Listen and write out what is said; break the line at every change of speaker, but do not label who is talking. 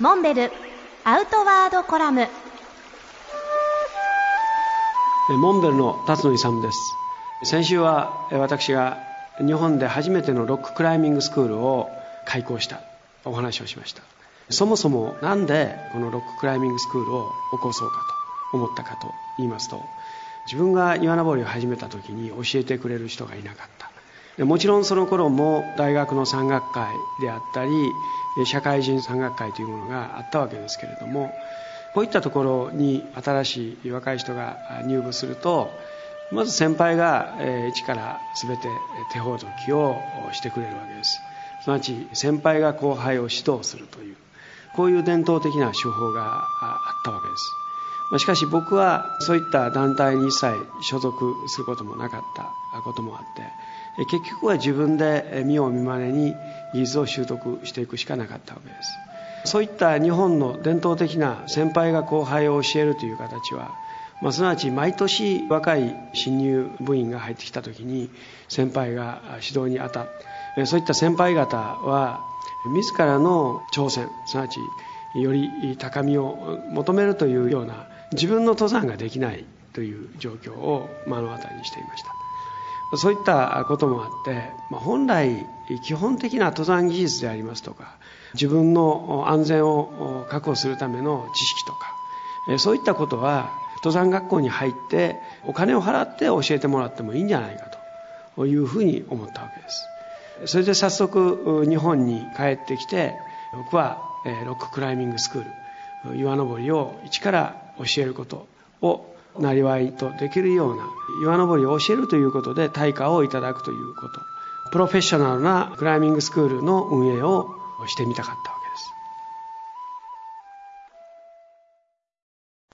モンベルアウトワードコラム。
モンベルの辰野勇です。先週は私が日本で初めてのロッククライミングスクールを開校したお話をしました。そもそもなんでこのロッククライミングスクールを起こそうかと思ったかと言いますと自分が岩登りを始めた時に教えてくれる人がいなかった。もちろんその頃も大学の山岳会であったり社会人山岳会というものがあったわけですけれどもこういったところに新しい若い人が入部するとまず先輩が一から全て手ほどきをしてくれるわけです。すなわち先輩が後輩を指導するというこういう伝統的な手法があったわけです。しかし僕はそういった団体に一切所属することもなかったこともあって結局は自分で見よう見まねに技術を習得していくしかなかったわけです。そういった日本の伝統的な先輩が後輩を教えるという形は、まあ、すなわち毎年若い新入部員が入ってきた時に先輩が指導に当たるそういった先輩方は自らの挑戦すなわちより高みを求めるというような自分の登山ができないという状況を目の当たりにしていました。そういったこともあって、本来基本的な登山技術でありますとか自分の安全を確保するための知識とかそういったことは登山学校に入ってお金を払って教えてもらってもいいんじゃないかというふうに思ったわけです。それで早速日本に帰ってきて僕はロッククライミングスクール岩登りを一から教えることをなりわいとできるような岩登りを教えるということで対価をいただくということ。プロフェッショナルなクライミングスクールの運営をしてみたかった。